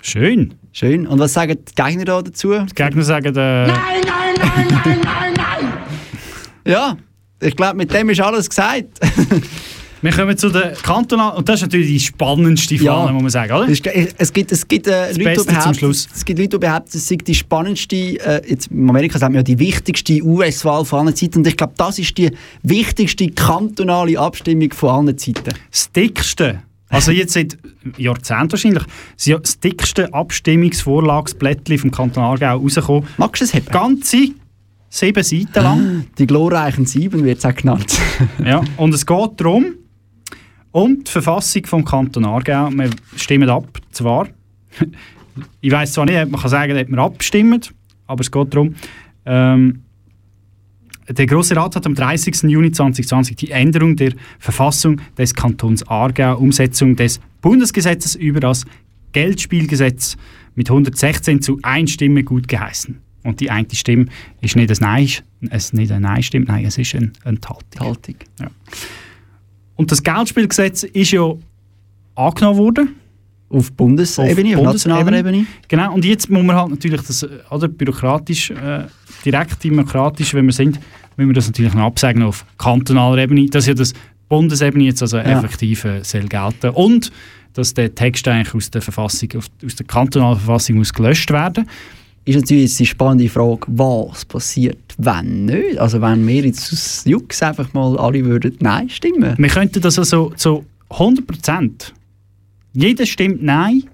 Schön. Schön. Und was sagen die Gegner da dazu? Die Gegner sagen, äh, Nein, nein, nein, nein, nein, nein! Ja, ich glaube, mit dem ist alles gesagt. wir kommen zu der kantonalen, und das ist natürlich die spannendste Fahne, muss man sagen, oder? Es, es gibt, es gibt, äh, Leute, Schluss. es gibt Leute, die behaupten, es sei die spannendste, äh, jetzt in Amerika sagt man ja die wichtigste US-Wahl von allen Zeiten. Und ich glaube, das ist die wichtigste kantonale Abstimmung von allen Zeiten. Das dickste, also jetzt seit Jahrzehnten wahrscheinlich, das das dickste Abstimmungsvorlagsblättchen vom Kanton Aargau rausgekommen. Magst du es haben? Ganze sieben Seiten lang. Die glorreichen Sieben wird es auch genannt. ja, und es geht darum, um die Verfassung vom Kanton Aargau. Wir stimmen ab, zwar. ich weiß zwar nicht, man kann sagen, ob wir abstimmen, aber es geht darum, ähm, der Grosse Rat hat am 30. Juni 2020 die Änderung der Verfassung des Kantons Aargau, Umsetzung des Bundesgesetzes über das Geldspielgesetz mit 116 zu 1 Stimme gut geheißen. Und die eine Stimme ist nicht ein Nein, es ist nicht eine Nein-Stimme, nein, es ist eine Enthaltung. Ja. Und das Geldspielgesetz ist ja angenommen worden. Auf Bundesebene, auf nationaler Ebene. Genau, und jetzt muss man halt natürlich das, äh, oder, bürokratisch, äh, direkt demokratisch, wenn wir sind, müssen wir das natürlich noch absagen auf kantonaler Ebene, dass ja das Bundesebene jetzt also Ja. effektiv äh, soll gelten und dass der Text eigentlich aus der Verfassung, aus der kantonalen Verfassung muss gelöscht werden. Ist natürlich die spannende Frage, was passiert, wenn nicht? Also wenn wir jetzt aus Jux einfach mal alle würden Nein stimmen. Wir könnten das also zu 100%. Jeder stimmt Nein.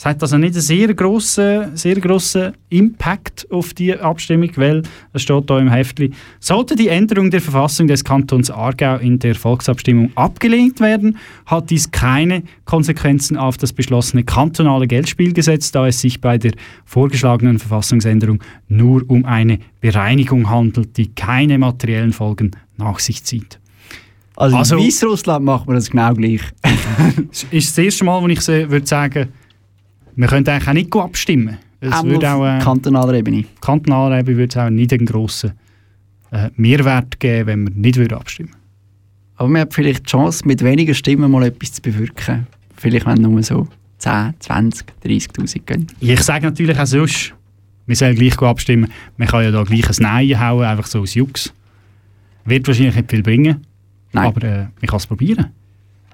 Es hat also nicht einen sehr grossen, sehr grossen Impact auf die Abstimmung, weil es steht hier im Heftli, sollte die Änderung der Verfassung des Kantons Aargau in der Volksabstimmung abgelehnt werden, hat dies keine Konsequenzen auf das beschlossene kantonale Geldspielgesetz, da es sich bei der vorgeschlagenen Verfassungsänderung nur um eine Bereinigung handelt, die keine materiellen Folgen nach sich zieht. Also, Also- in Weißrussland macht man das genau gleich. Es ist das erste Mal, wo ich würde sagen, wir können eigentlich auch nicht abstimmen. Es Auch würde auf auch, äh, kantonaler Ebene. kantonaler Ebene würde es auch nicht einen grossen äh, Mehrwert geben, wenn wir nicht würden abstimmen Aber man hat vielleicht die Chance, mit weniger Stimmen mal etwas zu bewirken. Vielleicht, wenn nur so 10, 20, 30'000 gehen. Ich sage natürlich auch sonst, wir sollen gleich abstimmen. Man kann ja da gleich ein Nein hauen, einfach so aus Jux. Wird wahrscheinlich nicht viel bringen, aber äh, man kann es probieren.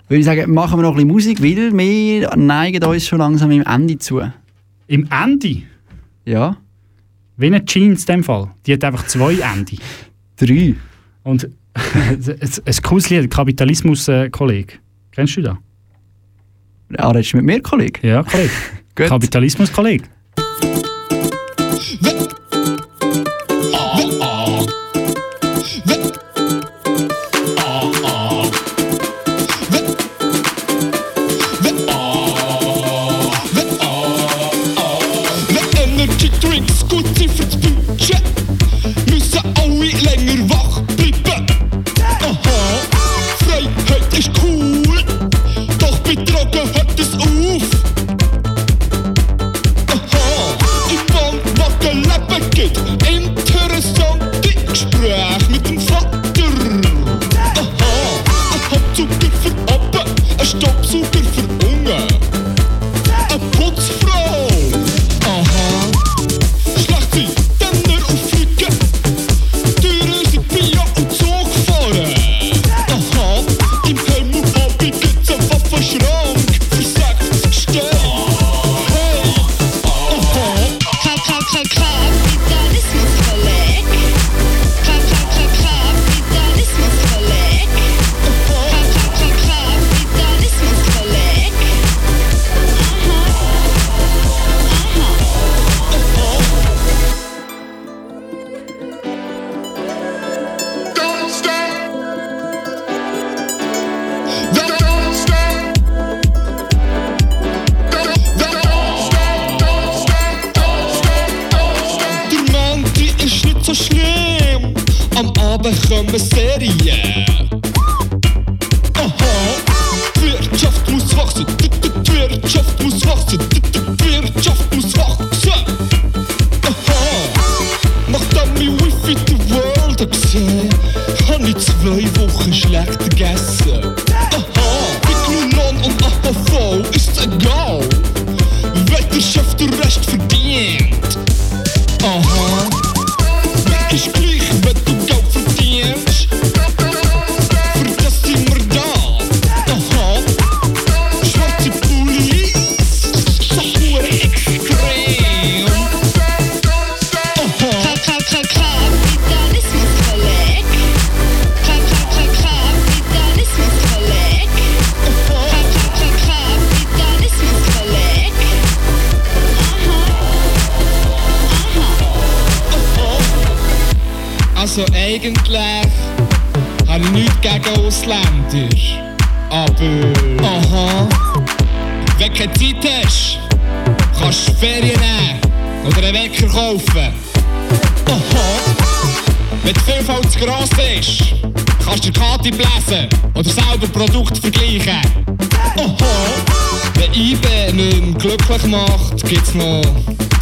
Würde ich sagen, machen wir noch ein bisschen Musik, weil wir neigen uns schon langsam im Ende zu. Im Ende? Ja. Wie eine Jeans in dem Fall. Die hat einfach zwei Ende. Drei. Und ein, ein cooles Lied, Kapitalismus-Kollege. Kennst du das? Ah, redest du mit mir, Kollege? Ja, Kollege. Kapitalismus-Kollege. Doch bei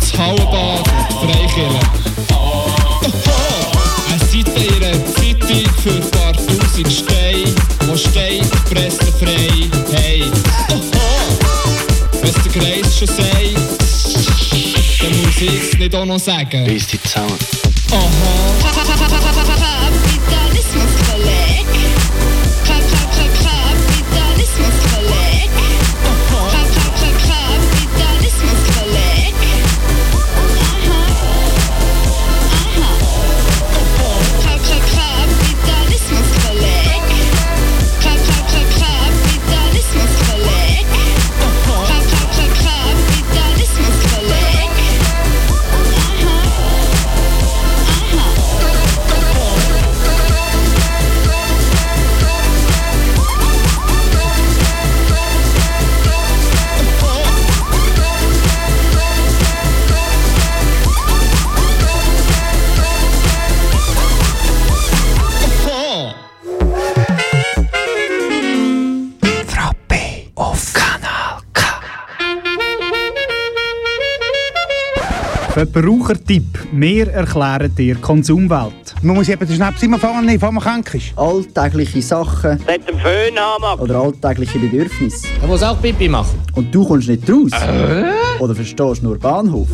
das Hallenbad und die Freikirche. Eine Seite in einer Zeitung für ein paar tausend Steine, wo steht pressefrei. Hey, wenn's der Kreis schon sagt, dann muss ich's nicht auch noch sagen. Bis die zusammen. Aha. Verbrauchertipp. Wir erklären dir Konsumwelt. Man muss eben den Schnaps immer nehmen, bevor man krank ist. Alltägliche Sachen Mit dem Föhn haben oder alltägliche Bedürfnisse. Er muss auch Pipi machen. Und du kommst nicht raus? Oder verstehst nur Bahnhof?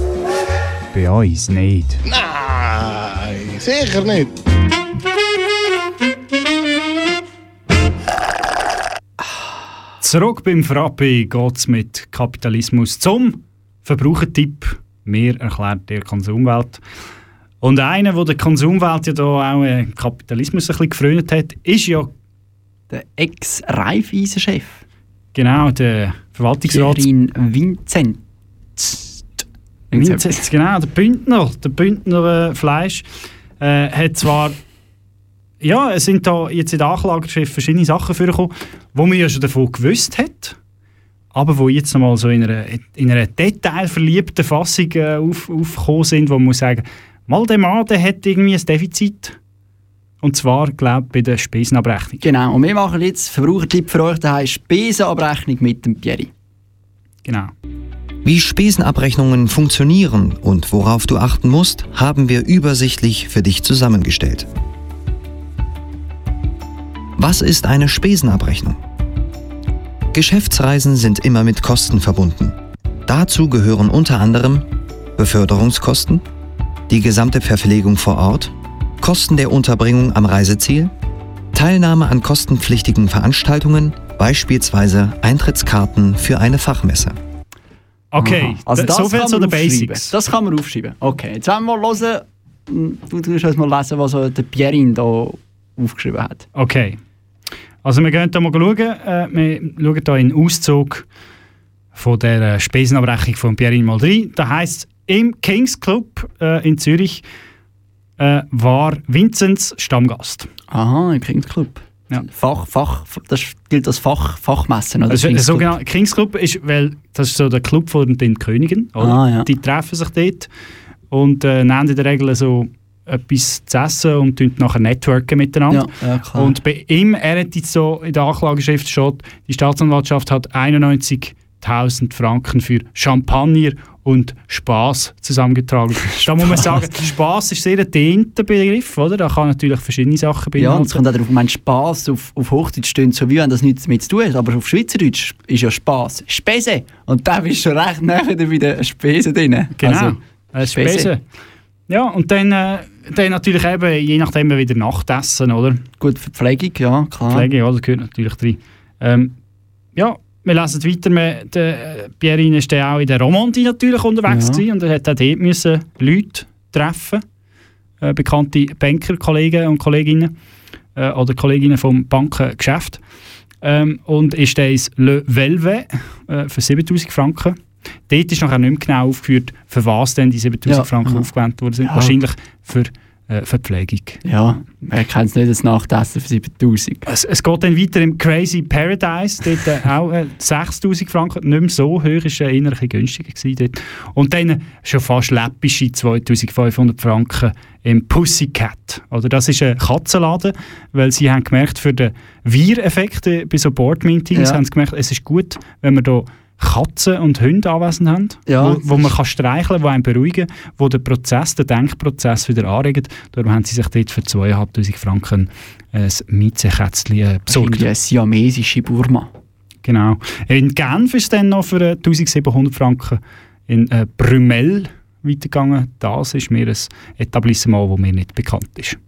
Bei uns nicht. Nein, sicher nicht. Zurück beim Frappi geht es mit Kapitalismus zum Verbrauchertipp. Mir erklärt der Konsumwelt. Und einer, der der Konsumwelt ja da auch äh, Kapitalismus ein bisschen gefrönt hat, ist ja Der Ex-Raiffeisen-Chef. genau der Verwaltungsrat. Gerin Vincent. Vincent, genau, der Bündner, der Bündner äh, Fleisch, äh, hat zwar, ja, es sind da jetzt in der Anklageschrift verschiedene Sachen vorgekommen, wo man ja schon davon gewusst hat, aber wo jetzt nochmal so in einer, in einer detailverliebten Fassung äh, auf, aufgekommen sind, wo man muss sagen, mal der Mann, der hat irgendwie ein Defizit. Und zwar, glaube ich, bei der Spesenabrechnung. Genau, und wir machen jetzt Verbrauchertipp für euch, der heißt Spesenabrechnung mit dem Pierri. Genau. Wie Spesenabrechnungen funktionieren und worauf du achten musst, haben wir übersichtlich für dich zusammengestellt. Was ist eine Spesenabrechnung? Geschäftsreisen sind immer mit Kosten verbunden. Dazu gehören unter anderem Beförderungskosten, die gesamte Verpflegung vor Ort, Kosten der Unterbringung am Reiseziel, Teilnahme an kostenpflichtigen Veranstaltungen, beispielsweise Eintrittskarten für eine Fachmesse. Okay, Aha. also das so viel kann zu man den aufschreiben. Basics. Das kann man aufschreiben. Okay, jetzt wollen wir mal hören. Du tust uns mal lesen, was so der Pierin da aufgeschrieben hat. Okay. Also wir gehen hier mal schauen. Äh, wir schauen hier in Auszug von der äh, Spesenabrechnung von Pierre mal rein. Da heisst im Kings Club äh, in Zürich äh, war Vinzenz Stammgast. Aha, im Kings Club. Ja. Fach, Fach, das gilt als Fach, Fachmessen, oder? Also, der Kings Club. sogenannte Kings Club ist, weil das ist so der Club von den Königen. Ah, ja. Die treffen sich dort und äh, nehmen in der Regel so etwas zu essen und nachher networken miteinander. Ja, ja. Und bei ihm, er hat jetzt so in der Anklageschrift steht, die Staatsanwaltschaft hat 91.000 Franken für Champagner und Spaß zusammengetragen. da muss man sagen, Spaß ist sehr ein dehnter Begriff, oder? Da kann natürlich verschiedene Sachen Ja, und es kommt auch darauf, mein Spass auf, auf Hochdeutsch stöhnt so wie wenn das nichts damit zu tun hat, aber auf Schweizerdeutsch ist ja Spass Spese. Und da bist du schon recht nah wieder bei den Spesen drin. Genau, Also, äh, Spesen. Ja, und dann, äh, dann natürlich eben, je nachdem wieder Nachtessen, oder? Gut, Verpflegung, ja, klar. Pflege, ja, das gehört natürlich drin. Ähm, ja, wir lesen weiter. Wir, der, äh, Pierre ist dann auch in der Romandie natürlich unterwegs Ja. gewesen und er hat auch dort müssen Leute treffen, äh, bekannte Banker-Kollegen und Kolleginnen äh, oder Kolleginnen vom Bankengeschäft. Ähm, und ist dann ins Le Velvet äh, für 7000 Franken. Dort ist nachher nicht mehr genau aufgeführt, für was denn die 7000 Ja, Franken aha. aufgewendet worden sind. Ja. Wahrscheinlich für äh, Verpflegung. Ja, wer kennt es nicht, das Nachtessen für 7000. Es, es geht dann weiter im Crazy Paradise, dort äh, auch äh, 6000 Franken, nicht mehr so hoch, ist äh, eher ein günstiger gewesen dort. Und dann äh, schon fast läppische 2500 Franken im Pussycat. Oder das ist ein Katzenladen, weil sie haben gemerkt, für den Wir-Effekt äh, bei so Board-Meetings Ja. haben sie gemerkt, es ist gut, wenn wir da Katzen und Hunde anwesend haben, Ja, wo, wo man kann streicheln, wo einen beruhigen, wo den Prozess, den Denkprozess wieder anregen. Darum haben sie sich dort für 2500 Franken ein Miezenkätzchen äh, besorgt. Irgendwie eine siamesische Burma. Genau. In Genf ist es dann noch für äh, 1700 Franken in äh, Brümel weitergegangen. Das ist mir ein Etablissement, das mir nicht bekannt ist.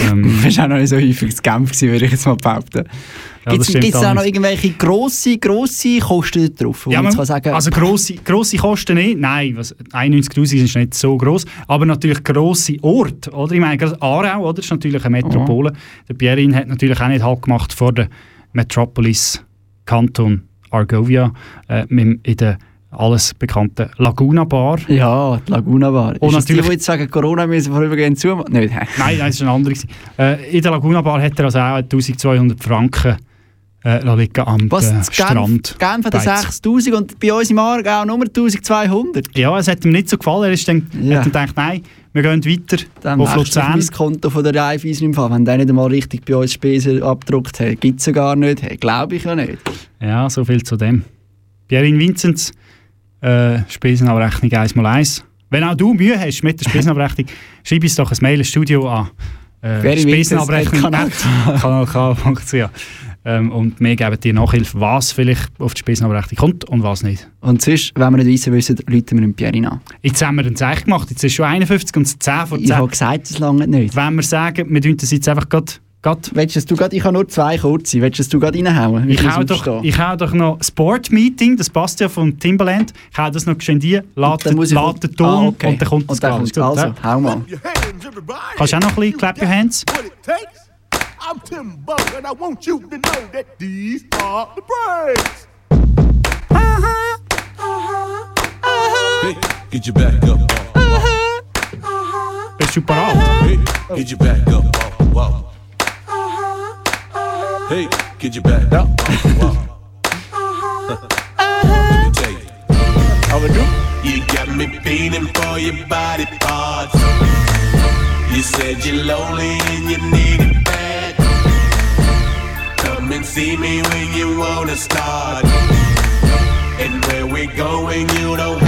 Ähm, Du bist auch noch nicht so häufig zu Genf würde ich jetzt mal behaupten. Ja, Gibt das es auch noch irgendwelche grosse, grosse Kosten drauf? ja, man sagen, also grosse, grosse Kosten nicht. Nein, was- 91'000 ist nicht so gross. Aber natürlich grosse Orte. Oder? Ich meine, gerade Aarau oder? ist natürlich eine Metropole. Der Pierin hat natürlich auch nicht Halt gemacht vor der Metropolis Kanton Argovia äh, in der alles bekannten Laguna Bar. Ja, die Laguna Bar. Und ist das die, natürlich- die jetzt sagen, Corona müssen vorübergehend hä? Nein, nein, das war ein anderer. gewesen. Äh, in der Laguna Bar hat er also auch 1200 Franken äh, liegen am Was? äh, Strand. Genf hat er Beiz. 6000 und bei uns im Aargau nur 1200. Ja, es hat ihm nicht so gefallen. Er ist dann, Ja. hat dann gedacht, nein, wir gehen weiter Dann auf Luzern. mein Konto von der Raiffeisen im Fall. Wenn der nicht einmal richtig bei uns Spesen abgedruckt hat, gibt es ja gar nicht. Hey, Glaube ich ja nicht. Ja, so viel zu dem. Pierin Vinzenz, äh, Spesenabrechnung 1x1. Wenn auch du Mühe hast mit der Spesenabrechnung, schreib uns doch ein Mail ins Studio an äh, Internet kanalk.ch. Ähm, und wir geben dir Nachhilfe, was vielleicht auf die Speisenabrechnung kommt und was nicht. Und sonst, wenn wir nicht wissen, wissen, Leute wir den Pierre an. Jetzt haben wir ein Zeichen gemacht, jetzt ist schon 51 und es 10 vor 10. Ich habe gesagt, es lange nicht. Wenn wir sagen, wir tun das jetzt einfach gerade... Willst du grad, ich habe nur zwei kurze, willst du gerade reinhauen? Ich hau, doch, aufstehen. ich hau doch noch Sport Meeting, das passt ja vom Timbaland. Ich hau das noch geschwind ein, lade den Ton Ah, okay. und dann kommt das Ganze. kommt's. Also, hau mal. Kannst du auch noch ein bisschen Clap Your Hands? I'm Tim Bug, and I want you to know that these are the breaks. Hey, get your back up. Bist du parat? Hey, get your back up. Wow. Hey, get your back up. Let me tell you. Du? You got me feeling for your body parts. You said you're lonely and you need it bad. Come and see me when you wanna start. And where we're going, you don't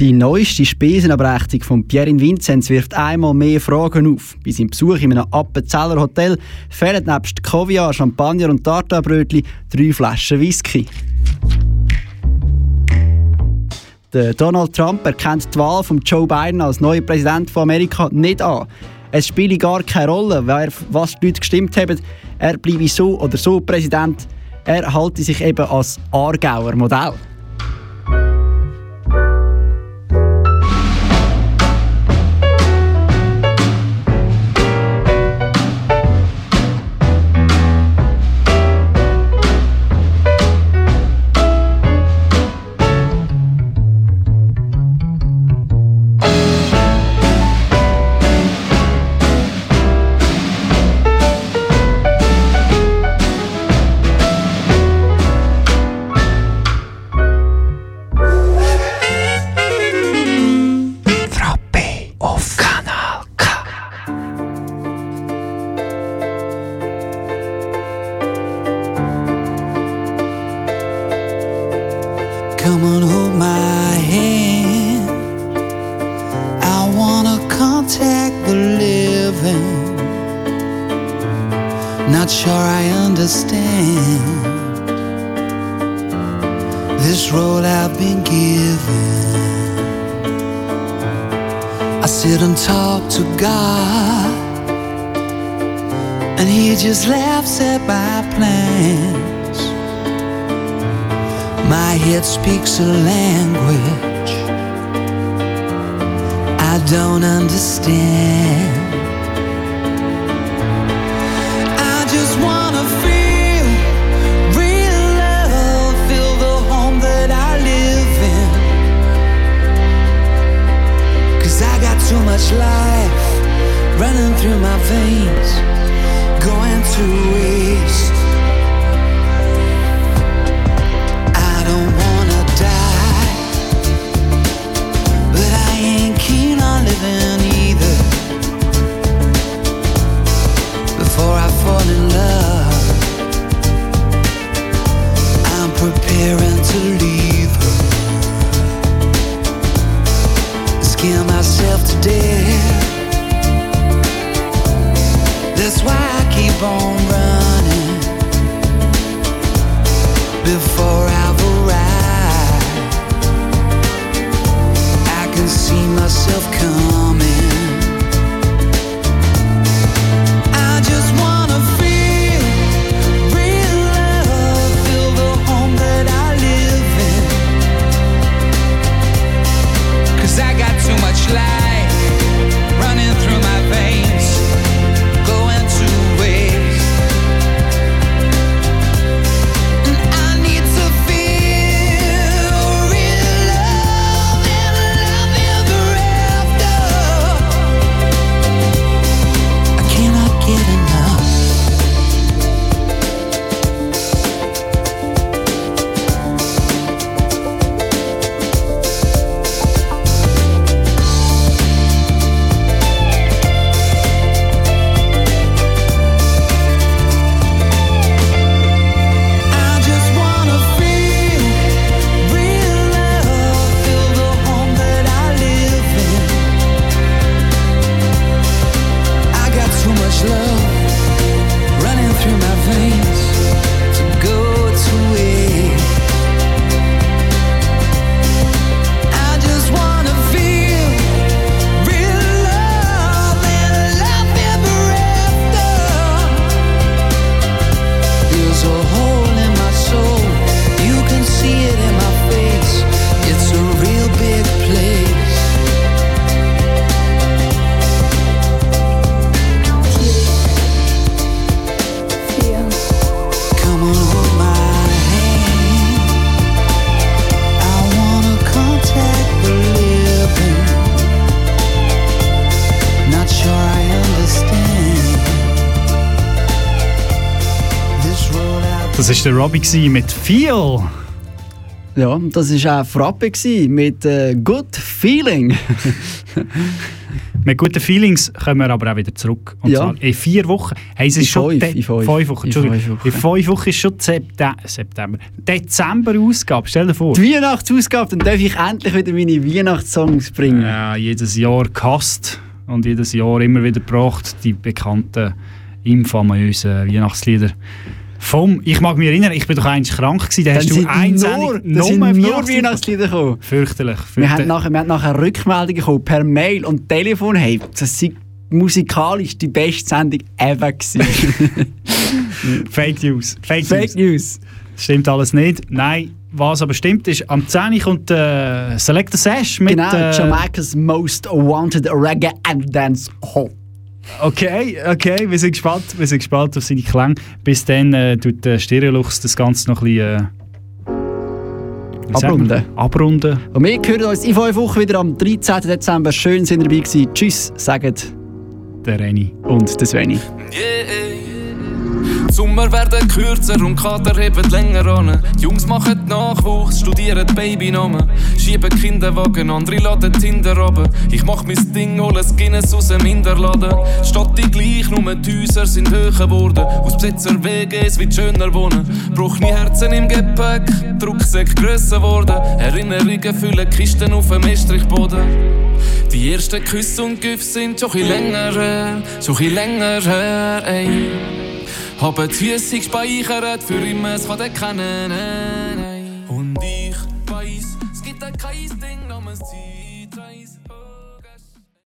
Die neueste Spesenabrechnung von Pierre Vinzenz wirft einmal mehr Fragen auf. Bei seinem Besuch in einem Appenzeller Hotel fehlen nebst Kaviar, Champagner und Tartarbrötli drei Flaschen Whisky. Donald Trump erkennt die Wahl von Joe Biden als neuer Präsident von Amerika nicht an. Es spiele gar keine Rolle, wer, was die Leute gestimmt haben. Er bleibe so oder so Präsident. Er halte sich eben als Aargauer Modell. Das war der Robbie mit Feel. Ja, das war auch Frappe mit äh, Good Feeling. Mit guten Feelings kommen wir aber auch wieder zurück. Und Ja. zwar in vier Wochen. Hey, es ist In schon fünf, in fünf. fünf Wochen. In fünf Wochen. In fünf Wochen ist schon September. September. Dezember-Ausgabe. Stell dir vor. Die Weihnachtsausgabe, dann darf ich endlich wieder meine Weihnachtssongs bringen. Ja, jedes Jahr gehasst und jedes Jahr immer wieder gebracht, die bekannten, infamösen Weihnachtslieder. Vom, ich mag mich erinnern, ich bin doch eigentlich krank gewesen, da Dann hast du sind eins nur, sind nur Weihnachtslieder gekommen. Fürchterlich. Wir fürchterlich. haben nachher, wir haben nachher Rückmeldungen bekommen per Mail und Telefon. Hey, das sei musikalisch die beste Sendung ever gewesen. Fake News. Fake, Fake News. Stimmt alles nicht. Nein, was aber stimmt ist, am 10. kommt äh, Select the Sash mit... genau, äh, Jamaica's Most Wanted Reggae and Dance Hall. Okay, okay, wir sind gespannt, wir sind gespannt auf seine Klänge. Bis dann äh, tut der Stereolux das Ganze noch ein bisschen... Äh? Abrunden. Abrunden. Und wir hören uns in fünf Wochen wieder am 13. Dezember. Schön sind ihr dabei gewesen. Tschüss, sagt der Reni. Und der Sveni. Die Sommer werden kürzer und Kater heben länger an. Die Jungs machen Nachwuchs, studieren Babynamen. Schieben Kinderwagen, andere laden Tinder runter. Ich mach mein Ding, hole Guinness aus dem Hinterladen. Statt die gleich, nur die Häuser sind höher geworden. Aus Besitzer WGs wird schöner wohnen. Bruchne Herzen im Gepäck, die Rucksäcke grösser worden. Erinnerungen füllen Kisten auf dem Estrichboden. Die ersten Küsse und Güsse sind schon ein länger her, schon ein länger her, ey. Haben die Füße gespeichert, für immer es kann erkennen. Und ich